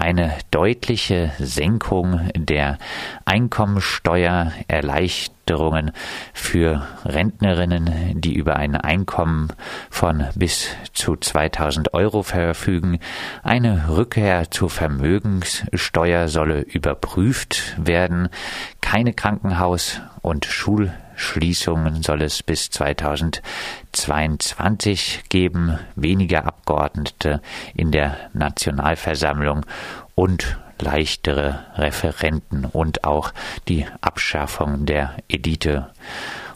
eine deutliche Senkung der Einkommensteuererleichterungen für Rentnerinnen, die über ein Einkommen von bis zu 2000 Euro verfügen. Eine Rückkehr zur Vermögenssteuer solle überprüft werden. Keine Krankenhaus- und Schul Schließungen soll es bis 2022 geben, weniger Abgeordnete in der Nationalversammlung und leichtere Referenten und auch die Abschaffung der Elite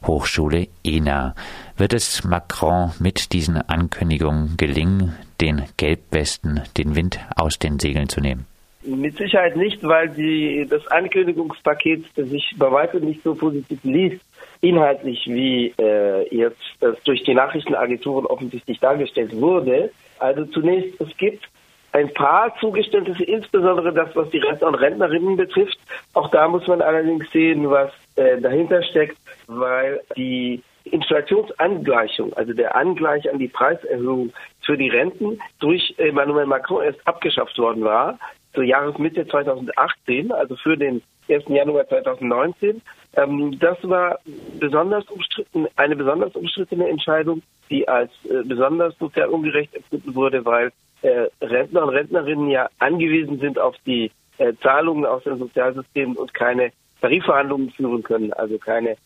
Hochschule ENA. Wird es Macron mit diesen Ankündigungen gelingen, den Gelbwesten den Wind aus den Segeln zu nehmen? Mit Sicherheit nicht, weil die, das Ankündigungspaket sich bei weitem nicht so positiv liest inhaltlich, wie äh, jetzt das durch die Nachrichtenagenturen offensichtlich dargestellt wurde. Also zunächst, es gibt ein paar Zugeständnisse, insbesondere das, was die Rentner und Rentnerinnen betrifft. Auch da muss man allerdings sehen, was äh, dahinter steckt, weil die Inflationsangleichung, also der Angleich an die Preiserhöhung für die Renten durch Emmanuel Macron erst abgeschafft worden war, zur Jahresmitte 2018, also für den 1. Januar 2019. Ähm, das war besonders umstritten, eine besonders umstrittene Entscheidung, die als äh, besonders sozial ungerecht empfunden wurde, weil äh, Rentner und Rentnerinnen ja angewiesen sind auf die äh, Zahlungen aus den Sozialsystemen und keine Tarifverhandlungen führen können, also keine,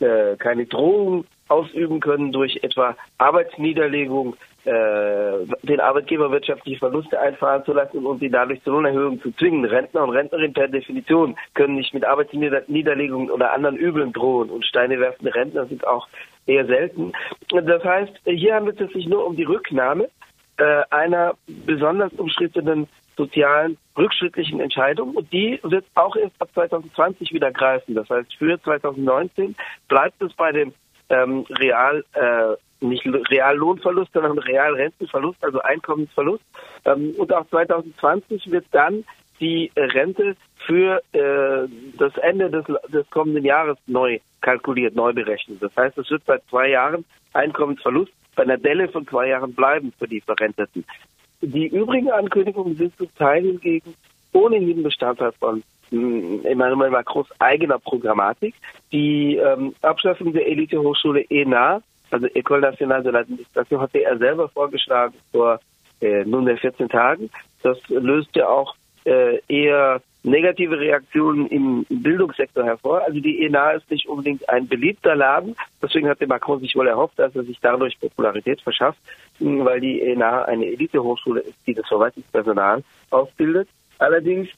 äh, keine Drohung ausüben können durch etwa Arbeitsniederlegung, den Arbeitgeber wirtschaftliche Verluste einfahren zu lassen und sie dadurch zur Lohnerhöhung zu zwingen. Rentner und Rentnerinnen per Definition können nicht mit Arbeitsniederlegungen oder anderen Übeln drohen und Steine werfende Rentner sind auch eher selten. Das heißt, hier handelt es sich nur um die Rücknahme äh, einer besonders umstrittenen sozialen rückschrittlichen Entscheidung und die wird auch erst ab 2020 wieder greifen. Das heißt, für 2019 bleibt es bei dem ähm, Real äh, nicht Reallohnverlust, sondern Realrentenverlust, also Einkommensverlust. Ähm, und auch 2020 wird dann die Rente für äh, das Ende des, des kommenden Jahres neu kalkuliert, neu berechnet. Das heißt, es wird seit zwei Jahren Einkommensverlust bei einer Delle von zwei Jahren bleiben für die Verrenteten. Die übrigen Ankündigungen sind zum Teil hingegen ohnehin Bestandteil von hm, Emmanuel Macrons eigener Programmatik. Die ähm, Abschaffung der Elite-Hochschule ENA also École Nationale de l'Administration hatte er selber vorgeschlagen vor äh, nunmehr 14 Tagen. Das löste auch äh, eher negative Reaktionen im, Bildungssektor hervor. Also die ENA ist nicht unbedingt ein beliebter Laden. Deswegen hatte Macron sich wohl erhofft, dass er sich dadurch Popularität verschafft, weil die ENA eine Elitehochschule ist, die das Verwaltungspersonal ausbildet. Allerdings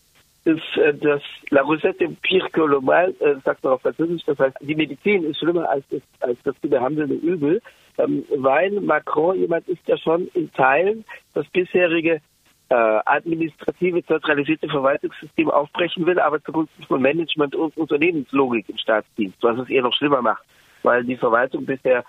ist äh, das La Recette pire que le mal, äh, sagt man auf Französisch. Das heißt, die Medizin ist schlimmer als das, als das zu behandelnde Übel, ähm, weil Macron jemand ist, der schon in Teilen das bisherige äh, administrative, zentralisierte Verwaltungssystem aufbrechen will, aber zugunsten von Management und Unternehmenslogik im Staatsdienst, was es eher noch schlimmer macht, weil die Verwaltung bisher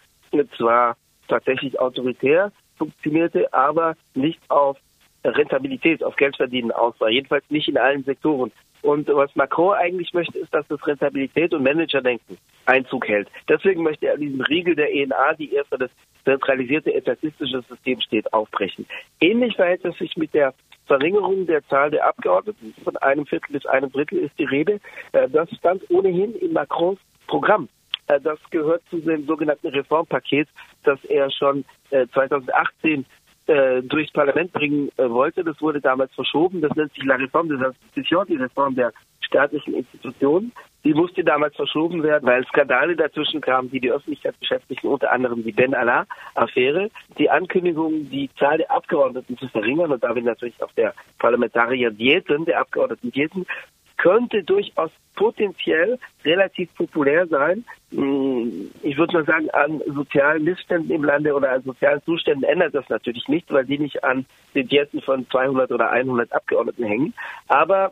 zwar tatsächlich autoritär funktionierte, aber nicht auf Rentabilität, auf Geldverdienen aus war. Jedenfalls nicht in allen Sektoren. Und was Macron eigentlich möchte, ist, dass das Rentabilität und Managerdenken Einzug hält. Deswegen möchte er diesen Riegel der ENA, die eher für das zentralisierte etatistische System steht, aufbrechen. Ähnlich verhält es sich mit der Verringerung der Zahl der Abgeordneten. Von einem Viertel bis einem Drittel ist die Rede. Äh, das stand ohnehin in Macrons Programm. Äh, das gehört zu dem sogenannten Reformpaket, das er schon 2018 äh, durchs Parlament bringen äh, wollte. Das wurde damals verschoben. Das nennt sich La Réforme des Institutions, die Reform der staatlichen Institutionen. Die musste damals verschoben werden, weil Skandale dazwischen kamen, die die Öffentlichkeit beschäftigten, unter anderem die Ben Allah-Affäre. Die Ankündigung, die Zahl der Abgeordneten zu verringern und damit natürlich auch der Parlamentarier Diäten, der Abgeordneten Diäten, könnte durchaus potenziell relativ populär sein. Hm, ich würde mal sagen, an sozialen Missständen im Lande oder an sozialen Zuständen ändert das natürlich nicht, weil die nicht an den Diäten von 200 oder 100 Abgeordneten hängen. Aber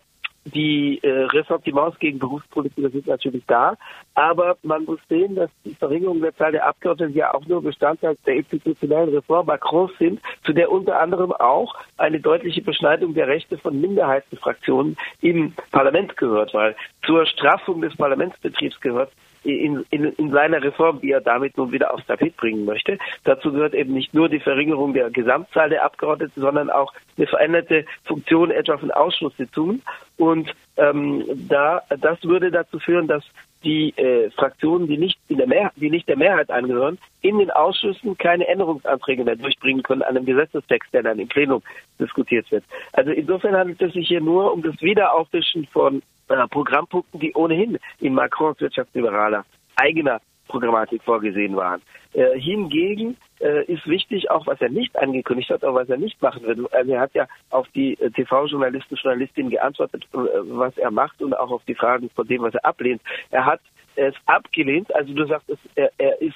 die äh, Ressentiments gegen Berufspolitiker sind natürlich da, aber man muss sehen, dass die Verringerung der Zahl der Abgeordneten ja auch nur Bestandteil der institutionellen Reform Macron sind, zu der unter anderem auch eine deutliche Beschneidung der Rechte von Minderheitenfraktionen im Parlament gehört, weil zur Straffung des Parlamentsbetriebs gehört in, in, in seiner Reform, die er damit nun wieder aufs Tapet bringen möchte. Dazu gehört eben nicht nur die Verringerung der Gesamtzahl der Abgeordneten, sondern auch eine veränderte Funktion etwa von Ausschusssitzungen. Und ähm, da, das würde dazu führen, dass die äh, Fraktionen, die nicht, in der Mehrheit, die nicht der Mehrheit angehören, in den Ausschüssen keine Änderungsanträge mehr durchbringen können an einem Gesetzestext, der dann im Plenum diskutiert wird. Also insofern handelt es sich hier nur um das Wiederauffischen von äh, Programmpunkten, die ohnehin in Macrons wirtschaftsliberaler eigener Programmatik vorgesehen waren. Äh, hingegen äh, ist wichtig, auch was er nicht angekündigt hat, aber was er nicht machen wird. Also er hat ja auf die äh, TV-Journalisten, Journalistinnen geantwortet, äh, was er macht und auch auf die Fragen von dem, was er ablehnt. Er hat es abgelehnt, also du sagst, er, er ist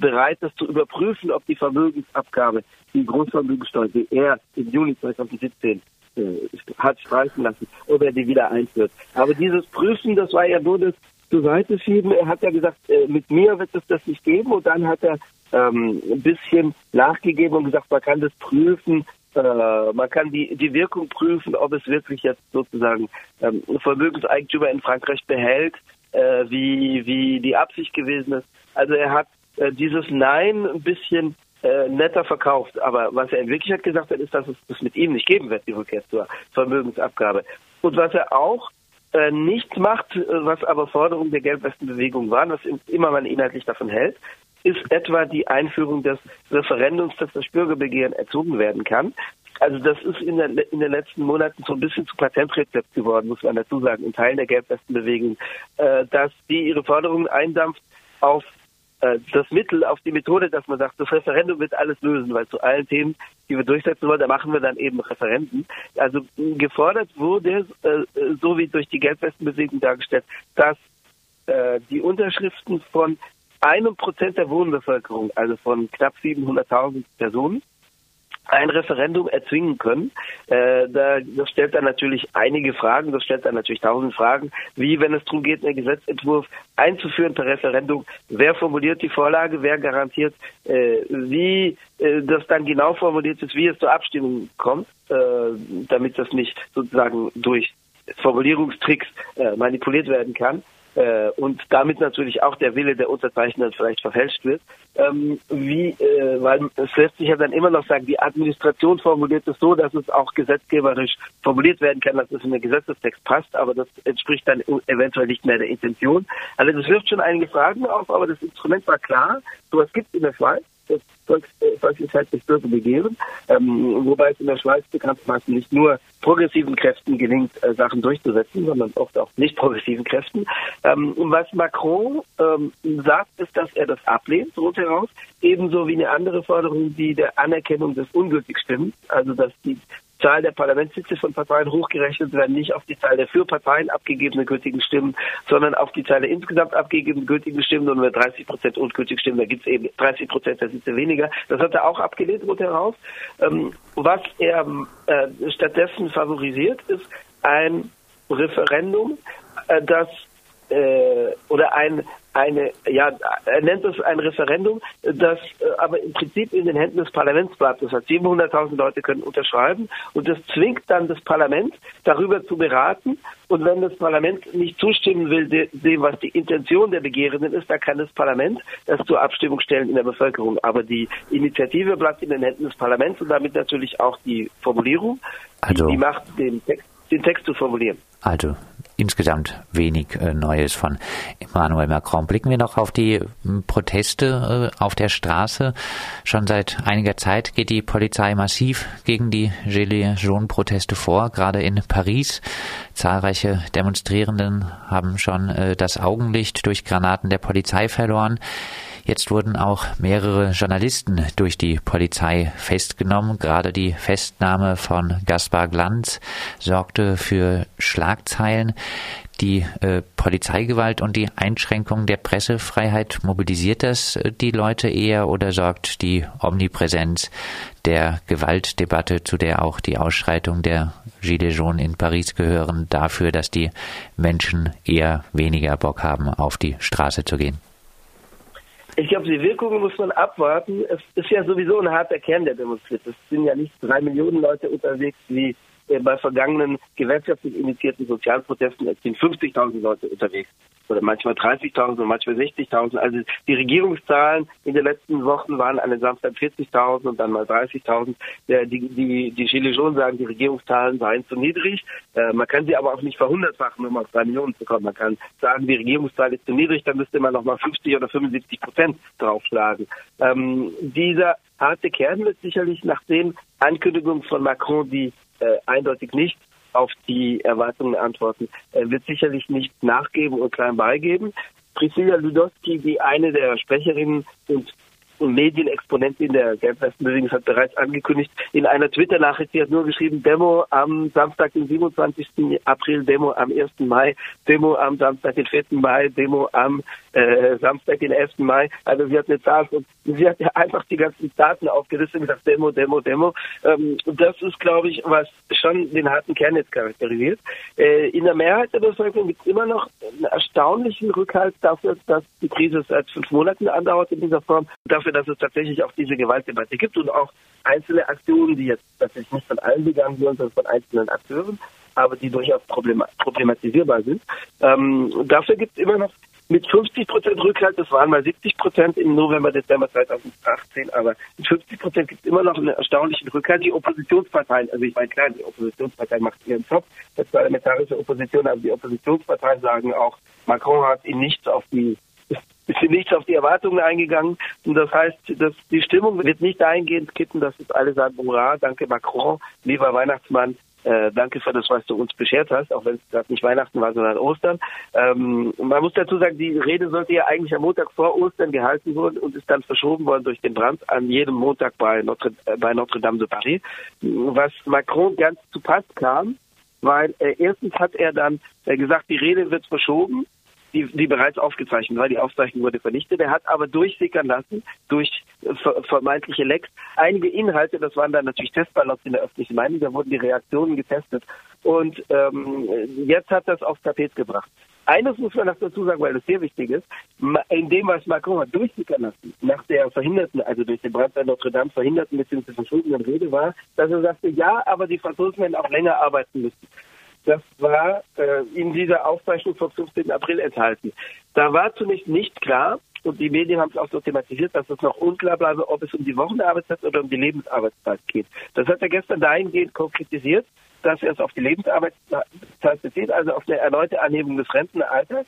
bereit, das zu überprüfen, ob die Vermögensabgabe, die Großvermögenssteuer, die er im Juni 2017 äh, hat streichen lassen, ob er die wieder einführt. Aber dieses Prüfen, das war ja nur das zur Seite schieben. Er hat ja gesagt, äh, mit mir wird es das nicht geben und dann hat er ähm, ein bisschen nachgegeben und gesagt, man kann das prüfen, äh, man kann die, die Wirkung prüfen, ob es wirklich jetzt sozusagen ähm, Vermögenseigentümer in Frankreich behält, äh, wie, wie die Absicht gewesen ist. Also er hat äh, dieses Nein ein bisschen äh, netter verkauft. Aber was er in Wirklichkeit gesagt hat, ist, dass es das mit ihm nicht geben wird, die Rückkehr zur Vermögensabgabe. Und was er auch äh, nicht macht, äh, was aber Forderung der Gelbwestenbewegung waren, was immer man inhaltlich davon hält, ist etwa die Einführung des Referendums, dass das Bürgerbegehren erzogen werden kann. Also das ist in, der, in, den letzten Monaten so ein bisschen zu Patentrezept geworden, muss man dazu sagen, in Teilen der Gelbwestenbewegung, äh, dass die ihre Forderungen eindampft auf das Mittel, auf die Methode, dass man sagt, das Referendum wird alles lösen, weil zu allen Themen, die wir durchsetzen wollen, da machen wir dann eben Referenden. Also gefordert wurde, äh, so wie durch die Geldwestenbewegung dargestellt, dass äh, die Unterschriften von einem Prozent der Wohnbevölkerung, also von knapp 700.000 Personen, ein Referendum erzwingen können. Äh, da, das stellt dann natürlich einige Fragen, das stellt dann natürlich tausend Fragen, wie wenn es darum geht, einen Gesetzentwurf einzuführen per Referendum, wer formuliert die Vorlage, wer garantiert, äh, wie äh, das dann genau formuliert ist, wie es zur Abstimmung kommt, äh, damit das nicht sozusagen durch Formulierungstricks äh, manipuliert werden kann äh, und damit natürlich auch der Wille der Unterzeichner vielleicht verfälscht wird. Ähm, wie, äh, weil es lässt sich ja dann immer noch sagen, die Administration formuliert es so, dass es auch gesetzgeberisch formuliert werden kann, dass es in den Gesetzestext passt, aber das entspricht dann eventuell nicht mehr der Intention. Also das wirft schon einige Fragen auf, aber das Instrument war klar. Sowas gibt es in der Schweiz das Volks, äh, volkswirtschaftlich Bürgerbegehren, ähm, wobei es in der Schweiz bekanntermaßen nicht nur progressiven Kräften gelingt, äh, Sachen durchzusetzen, sondern oft auch nicht progressiven Kräften. Ähm, was Macron ähm, sagt, ist, dass er das ablehnt, so heraus, ebenso wie eine andere Forderung, die der Anerkennung des Ungültigstimmen, also dass die Zahl der Parlamentssitze von Parteien hochgerechnet werden, nicht auf die Zahl der für Parteien abgegebenen gültigen Stimmen, sondern auf die Zahl der insgesamt abgegebenen gültigen Stimmen. Und wenn 30 Prozent ungültig stimmen, dann gibt es eben 30 Prozent der Sitze weniger. Das hat er auch abgelehnt, rot heraus. Ähm, was er äh, stattdessen favorisiert, ist ein Referendum, äh, das äh, oder ein eine, ja, er nennt es ein Referendum, das äh, aber im Prinzip in den Händen des Parlaments bleibt. Das heißt, 700.000 Leute können unterschreiben und das zwingt dann das Parlament, darüber zu beraten. Und wenn das Parlament nicht zustimmen will, dem, was die Intention der Begehrenden ist, dann kann das Parlament das zur Abstimmung stellen in der Bevölkerung. Aber die Initiative bleibt in den Händen des Parlaments und damit natürlich auch die Formulierung, also, die, die Macht, den Text, den Text zu formulieren. Also insgesamt wenig äh, Neues von Emmanuel Macron. Blicken wir noch auf die hm, Proteste äh, auf der Straße. Schon seit einiger Zeit geht die Polizei massiv gegen die Gilets jaunes Proteste vor, gerade in Paris. Zahlreiche Demonstrierenden haben schon äh, das Augenlicht durch Granaten der Polizei verloren. Jetzt wurden auch mehrere Journalisten durch die Polizei festgenommen. Gerade die Festnahme von Gaspar Glanz sorgte für Schlagzeilen. Die äh, Polizeigewalt und die Einschränkung der Pressefreiheit, mobilisiert das äh, die Leute eher oder sorgt die Omnipräsenz der Gewaltdebatte, zu der auch die Ausschreitung der Gilets jaunes in Paris gehören, dafür, dass die Menschen eher weniger Bock haben, auf die Straße zu gehen? Ich glaube, die Wirkungen muss man abwarten. Es ist ja sowieso ein harter Kern, der demonstriert. Es sind ja nicht drei Millionen Leute unterwegs, wie äh, bei vergangenen gewerkschaftlich initiierten Sozialprotesten sind 50.000 Leute unterwegs oder manchmal 30.000 und manchmal 60.000. Also die Regierungszahlen in den letzten Wochen waren an den Samstag 40.000 und dann mal 30.000. Die, die, die jaunes sagen, die Regierungszahlen seien zu niedrig. Äh, man kann sie aber auch nicht verhundertfachen, um auf drei Millionen zu kommen. Man kann sagen, die Regierungszahl ist zu niedrig, dann müsste man nochmal 50 oder 75 Prozent draufschlagen. Ähm, dieser harte Kern wird sicherlich nach den Ankündigungen von Macron, die äh, eindeutig nicht auf die Erwartungen antworten, äh, wird sicherlich nicht nachgeben und klein beigeben. Priscilla Ludowski, die eine der Sprecherinnen und Medienexponentin der Gelbwestenbewegung hat bereits angekündigt in einer Twitter-Nachricht, sie hat nur geschrieben, Demo am Samstag, den 27. April, Demo am 1. Mai, Demo am Samstag, den 4. Mai, Demo am äh, Samstag, den 11. Mai. Also sie hat eine Zahl und sie hat ja einfach die ganzen Daten aufgelistet und gesagt, Demo, Demo, Demo. Ähm, das ist, glaube ich, was schon den harten Kern jetzt charakterisiert. Äh, in der Mehrheit der Bevölkerung gibt es immer noch einen erstaunlichen Rückhalt dafür, dass die Krise seit fünf Monaten andauert in dieser Form. Dafür dafür, dass es tatsächlich auch diese Gewaltdebatte gibt und auch einzelne Aktionen, die jetzt tatsächlich nicht von allen begangen wurden, sondern von einzelnen Akteuren, aber die durchaus problematisierbar sind. Ähm, dafür gibt es immer noch mit 50 Prozent Rückhalt, das waren mal 70 Prozent im November, Dezember 2018, aber mit 50 Prozent gibt es immer noch einen erstaunlichen Rückhalt. Die Oppositionsparteien, also ich meine klar, die Oppositionspartei macht ihren Job, das parlamentarische Opposition, aber die Oppositionsparteien sagen auch, Macron hat ihn nicht auf die nicht auf die Erwartungen eingegangen. Und das heißt, dass die Stimmung wird nicht dahingehend kippen, dass jetzt alle sagen, hurra, danke Macron, lieber Weihnachtsmann, äh, danke für das, was du uns beschert hast, auch wenn es gerade nicht Weihnachten war, sondern Ostern. Ähm, man muss dazu sagen, die Rede sollte ja eigentlich am Montag vor Ostern gehalten worden und ist dann verschoben worden durch den Brand an jedem Montag bei Notre, äh, bei Notre Dame de Paris, was Macron ganz zu Pass kam, weil äh, erstens hat er dann äh, gesagt, die Rede wird verschoben die, die bereits aufgezeichnet war. Die Aufzeichnung wurde vernichtet. Er hat aber durchsickern lassen, durch vermeintliche Lecks, einige Inhalte, das waren dann natürlich Testballons in der öffentlichen Meinung, da wurden die Reaktionen getestet. Und ähm, jetzt hat das aufs Tapet gebracht. Eines muss man noch dazu sagen, weil das sehr wichtig ist. In dem, was Macron hat durchsickern lassen, nach der verhinderten, also durch den Brand bei Notre Dame verhinderten bzw. verschobenen Rede war, dass er sagte, ja, aber die Franzosen werden auch länger arbeiten müssen. Das war äh, in dieser Aufzeichnung vom 15. April enthalten. Da war zunächst nicht klar, und die Medien haben es auch so thematisiert, dass es noch unklar bleibe, ob es um die Wochenarbeitszeit oder um die Lebensarbeitszeit geht. Das hat er gestern dahingehend konkretisiert, dass er es auf die Lebensarbeitszeit bezieht, also auf eine erneute Anhebung des Rentenalters.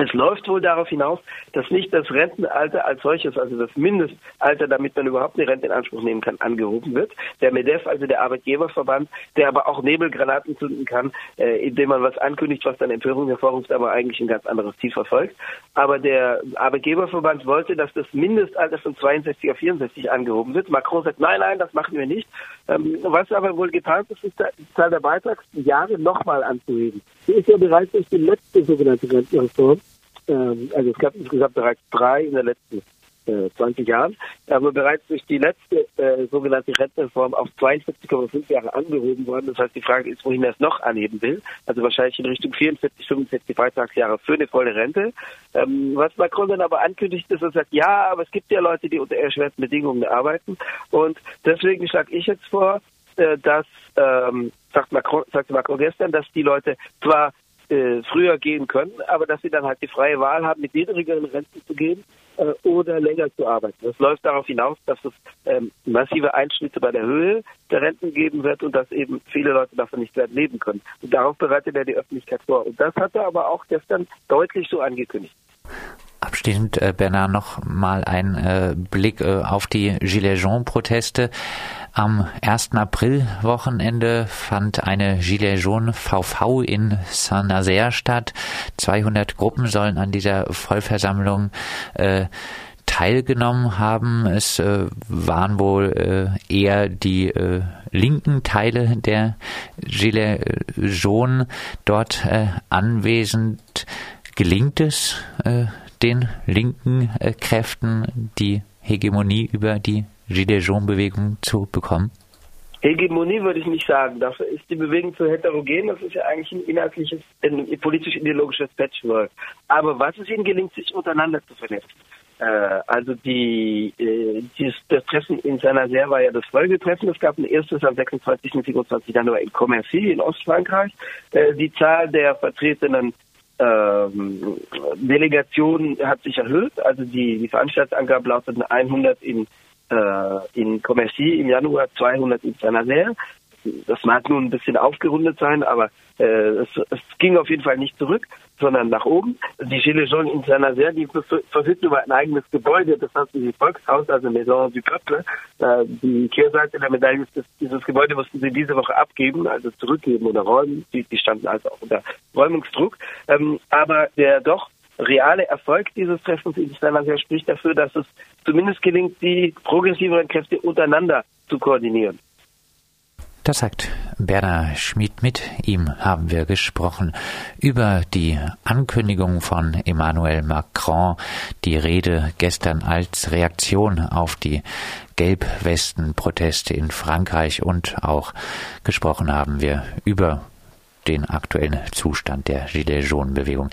Es läuft wohl darauf hinaus, dass nicht das Rentenalter als solches, also das Mindestalter, damit man überhaupt eine Rente in Anspruch nehmen kann, angehoben wird. Der MEDEF, also der Arbeitgeberverband, der aber auch Nebelgranaten zünden kann, äh, indem man was ankündigt, was dann Empörung hervorruft, aber eigentlich ein ganz anderes Ziel verfolgt. Aber der Arbeitgeberverband wollte, dass das Mindestalter von 62 auf 64 angehoben wird. Macron sagt, nein, nein, das machen wir nicht. Ähm, was aber wohl getan ist, ist die Zahl der Beitragsjahre nochmal anzuheben. Die ist ja bereits durch die letzte sogenannte Rentenreform ähm, also es gab insgesamt bereits drei in den letzten äh, 20 Jahren, aber bereits durch die letzte äh, sogenannte Rentenreform auf 42,5 Jahre angehoben worden. Das heißt, die Frage ist, wohin er es noch anheben will. Also wahrscheinlich in Richtung 44, 45 Beitragsjahre für eine volle Rente. Ähm, was Macron dann aber ankündigt, ist, er sagt, ja, aber es gibt ja Leute, die unter erschwerten Bedingungen arbeiten. Und deswegen schlage ich jetzt vor, äh, dass, ähm, sagt Macron, sagte Macron gestern, dass die Leute zwar äh, früher gehen können, aber dass sie dann halt die freie Wahl haben, mit niedrigeren Renten zu gehen äh, oder länger zu arbeiten. Das läuft darauf hinaus, dass es ähm, massive Einschnitte bei der Höhe der Renten geben wird und dass eben viele Leute davon nicht werden leben können. Und darauf bereitet er die Öffentlichkeit vor. Und das hat er aber auch gestern deutlich so angekündigt. Abschließend, äh, Bernard, noch mal ein äh, Blick äh, auf die Gilets Jaunes-Proteste. Am 1. April-Wochenende fand eine Gilets Jaunes VV in Saint-Nazaire statt. 200 Gruppen sollen an dieser Vollversammlung äh, teilgenommen haben. Es äh, waren wohl äh, eher die äh, linken Teile der Gilets Jaunes dort äh, anwesend. Gelingt es, äh, den linken äh, Kräften die Hegemonie über die Gilets Jaunes-Bewegung zu bekommen? Hegemonie würde ich nicht sagen. Dafür ist die Bewegung zu heterogen. Das ist ja eigentlich ein inhaltliches, ein politisch-ideologisches Patchwork. Aber was es ihnen gelingt, sich untereinander zu vernetzen. Äh, also die, äh, dieses, das Treffen in Saint-Nazaire war ja das Folgetreffen. Es gab ein erstes am 26. und 27. Januar in Commercy in Ostfrankreich. Äh, die Zahl der vertretenen ähm, Delegationen hat sich erhöht. Also die, die Veranstaltungsangabe lauteten 100 in, äh, in Commercy im Januar, 200 in Saint-Nazaire das mag nun ein bisschen aufgerundet sein, aber äh, es, es, ging auf jeden Fall nicht zurück, sondern nach oben. Die Gilets jaunes in Saint-Nazaire, die verfügten über ein eigenes Gebäude, das heißt die Volkshaus, also Maison du Peuple. Äh, die Kehrseite der Medaille ist, dieses Gebäude mussten sie diese Woche abgeben, also zurückgeben oder räumen. Die, die standen also auch unter Räumungsdruck. Ähm, aber der doch reale Erfolg dieses Treffens in Saint-Nazaire spricht dafür, dass es zumindest gelingt, die progressiveren Kräfte untereinander zu koordinieren. Das sagt Berner Schmid mit. Ihm haben wir gesprochen über die Ankündigung von Emmanuel Macron, die Rede gestern als Reaktion auf die Gelbwesten-Proteste in Frankreich und auch gesprochen haben wir über den aktuellen Zustand der Gilets Jaunes-Bewegung.